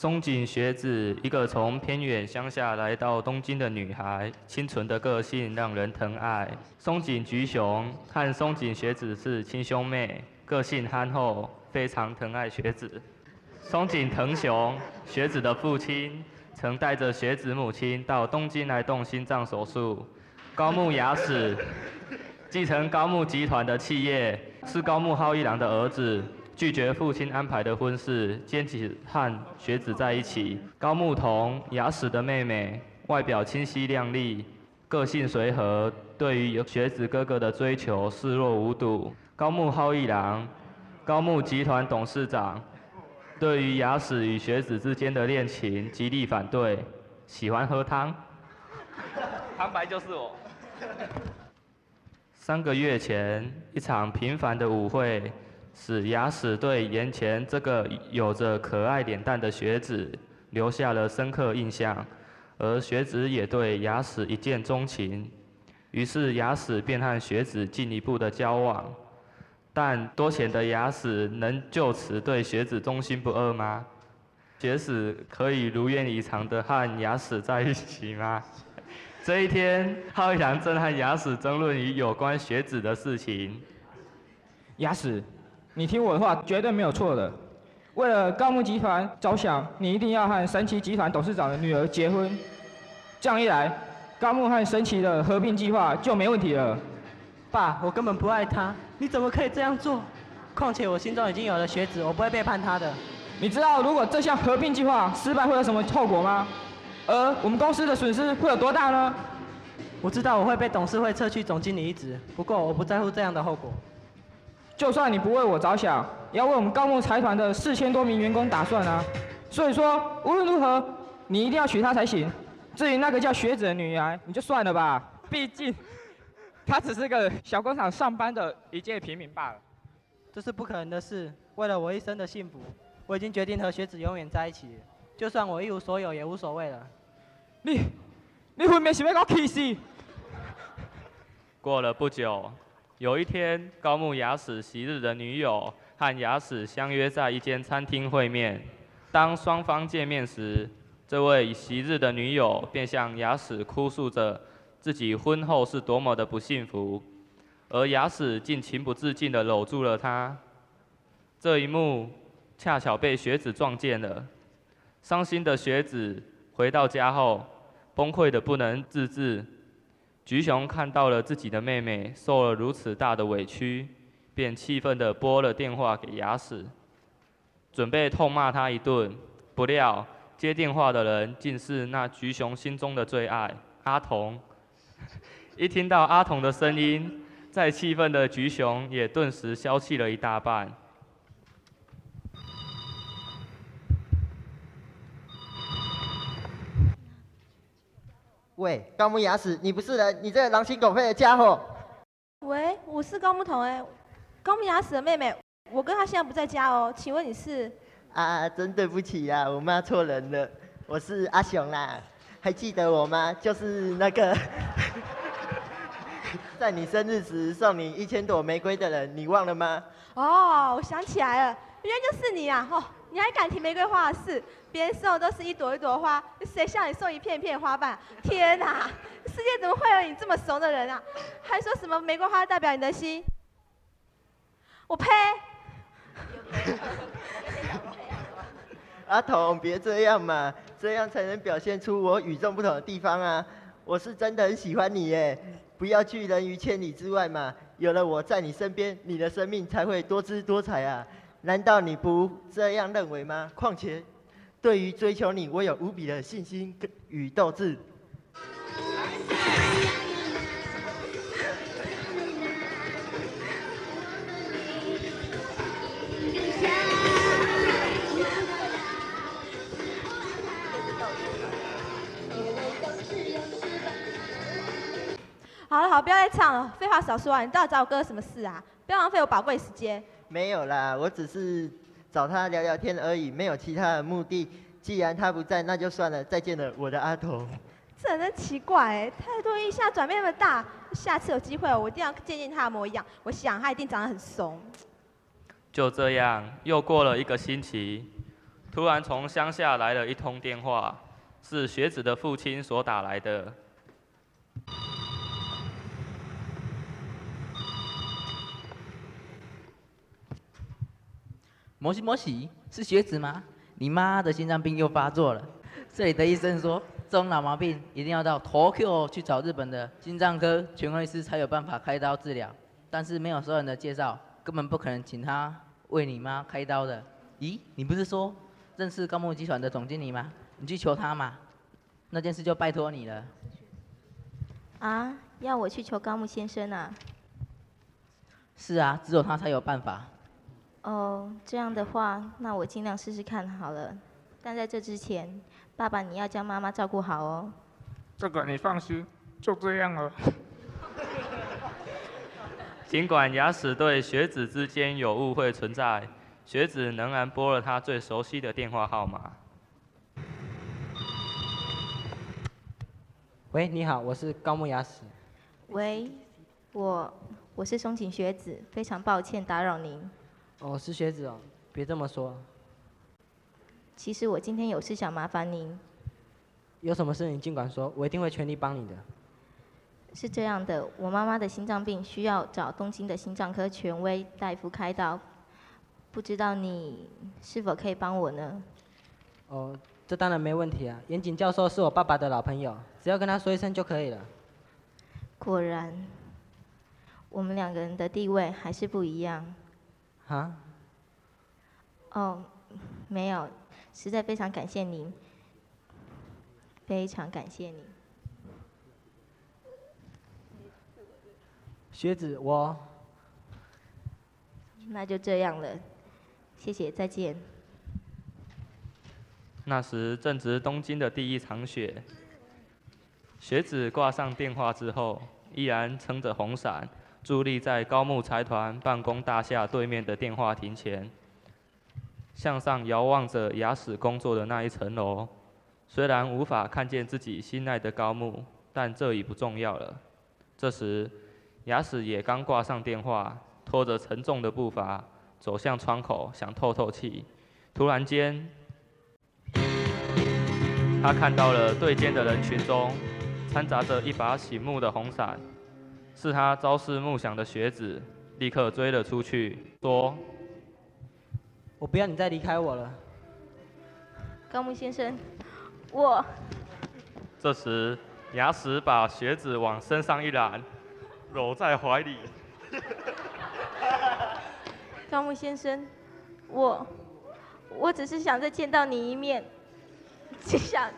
松井学子，一个从偏远乡下来到东京的女孩，清纯的个性让人疼爱。松井菊雄和松井学子是亲兄妹，个性憨厚，非常疼爱学子。松井藤雄，学子的父亲，曾带着学子母亲到东京来动心脏手术。高木雅史，继承高木集团的企业，是高木浩一郎的儿子。拒绝父亲安排的婚事，坚持和学子在一起。高木童，雅史的妹妹，外表清晰靓丽，个性随和，对于学子哥哥的追求视若无睹。高木浩一郎，高木集团董事长，对于雅史与学子之间的恋情极力反对，喜欢喝汤。旁白就是我。三个月前，一场平凡的舞会。使牙史对眼前这个有着可爱脸蛋的学子留下了深刻印象，而学子也对牙史一见钟情，于是牙史便和学子进一步的交往。但多钱的雅史能就此对学子忠心不二吗？学子可以如愿以偿的和牙史在一起吗？这一天，浩一郎正和牙史争论于有关学子的事情。牙史。你听我的话，绝对没有错的。为了高木集团着想，你一定要和神奇集团董事长的女儿结婚。这样一来，高木和神奇的合并计划就没问题了。爸，我根本不爱他，你怎么可以这样做？况且我心中已经有了学子，我不会背叛他的。你知道如果这项合并计划失败会有什么后果吗？而我们公司的损失会有多大呢？我知道我会被董事会撤去总经理一职，不过我不在乎这样的后果。就算你不为我着想，也要为我们高木财团的四千多名员工打算啊！所以说，无论如何，你一定要娶她才行。至于那个叫学子的女孩，你就算了吧，毕竟她只是个小工厂上班的一介平民罢了。这是不可能的事。为了我一生的幸福，我已经决定和学子永远在一起。就算我一无所有，也无所谓了。你，你分明是要搞气死！过了不久。有一天，高木雅史昔日的女友和雅史相约在一间餐厅会面。当双方见面时，这位昔日的女友便向雅史哭诉着自己婚后是多么的不幸福，而雅史竟情不自禁地搂住了她。这一幕恰巧被学子撞见了。伤心的学子回到家后，崩溃的不能自制。菊雄看到了自己的妹妹受了如此大的委屈，便气愤地拨了电话给雅史，准备痛骂他一顿。不料接电话的人竟是那菊雄心中的最爱阿童。一听到阿童的声音，再气愤的菊雄也顿时消气了一大半。喂，高木雅史，你不是人，你这个狼心狗肺的家伙！喂，我是高木童哎，高木雅史的妹妹，我跟她现在不在家哦，请问你是？啊，真对不起呀，我骂错人了，我是阿雄啦，还记得我吗？就是那个 在你生日时送你一千朵玫瑰的人，你忘了吗？哦，我想起来了，原来就是你啊！哦。你还敢提玫瑰花的事？别人送的都是一朵一朵花，谁向你送一片片花瓣？天哪，世界怎么会有你这么怂的人啊？还说什么玫瑰花代表你的心？我呸！阿童，别这样嘛，这样才能表现出我与众不同的地方啊！我是真的很喜欢你耶，不要拒人于千里之外嘛。有了我在你身边，你的生命才会多姿多彩啊！难道你不这样认为吗？况且，对于追求你，我有无比的信心与斗志。好了，好，不要再唱了，废话少说啊！你到底找我哥什么事啊？不要浪费我宝贵时间。没有啦，我只是找他聊聊天而已，没有其他的目的。既然他不在，那就算了。再见了，我的阿童。这真奇怪哎，态度一下转变那么大。下次有机会，我一定要见见他的模样。我想他一定长得很怂。就这样，又过了一个星期。突然从乡下来了一通电话，是学子的父亲所打来的。摩西摩西，是学子吗？你妈的心脏病又发作了。这里的医生说，这种老毛病一定要到 Tokyo 去找日本的心脏科权威师才有办法开刀治疗。但是没有所有人的介绍，根本不可能请他为你妈开刀的。咦，你不是说认识高木集团的总经理吗？你去求他嘛。那件事就拜托你了。啊，要我去求高木先生啊？是啊，只有他才有办法。哦，这样的话，那我尽量试试看好了。但在这之前，爸爸你要将妈妈照顾好哦。这个你放心，就这样了。尽管牙齿对学子之间有误会存在，学子仍然拨了他最熟悉的电话号码。喂，你好，我是高木雅史。喂，我我是松井学子，非常抱歉打扰您。哦，是学子哦，别这么说。其实我今天有事想麻烦您。有什么事你尽管说，我一定会全力帮你的。是这样的，我妈妈的心脏病需要找东京的心脏科权威大夫开刀，不知道你是否可以帮我呢？哦，这当然没问题啊。严谨教授是我爸爸的老朋友，只要跟他说一声就可以了。果然，我们两个人的地位还是不一样。啊？哦，没有，实在非常感谢您，非常感谢您。学子，我那就这样了，谢谢，再见。那时正值东京的第一场雪，学子挂上电话之后，依然撑着红伞，伫立在高木财团办公大厦对面的电话亭前，向上遥望着雅史工作的那一层楼。虽然无法看见自己心爱的高木，但这已不重要了。这时。雅史也刚挂上电话，拖着沉重的步伐走向窗口，想透透气。突然间，他看到了对间的人群中掺杂着一把醒目的红伞，是他朝思暮想的学子，立刻追了出去，说：“我不要你再离开我了。”高木先生，我。这时，雅史把学子往身上一揽。搂在怀里。高木先生，我我只是想再见到你一面，只想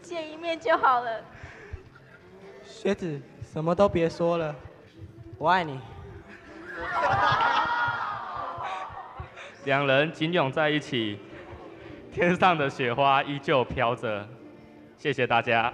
见一面就好了。学子，什么都别说了，我爱你。两人紧拥在一起，天上的雪花依旧飘着。谢谢大家。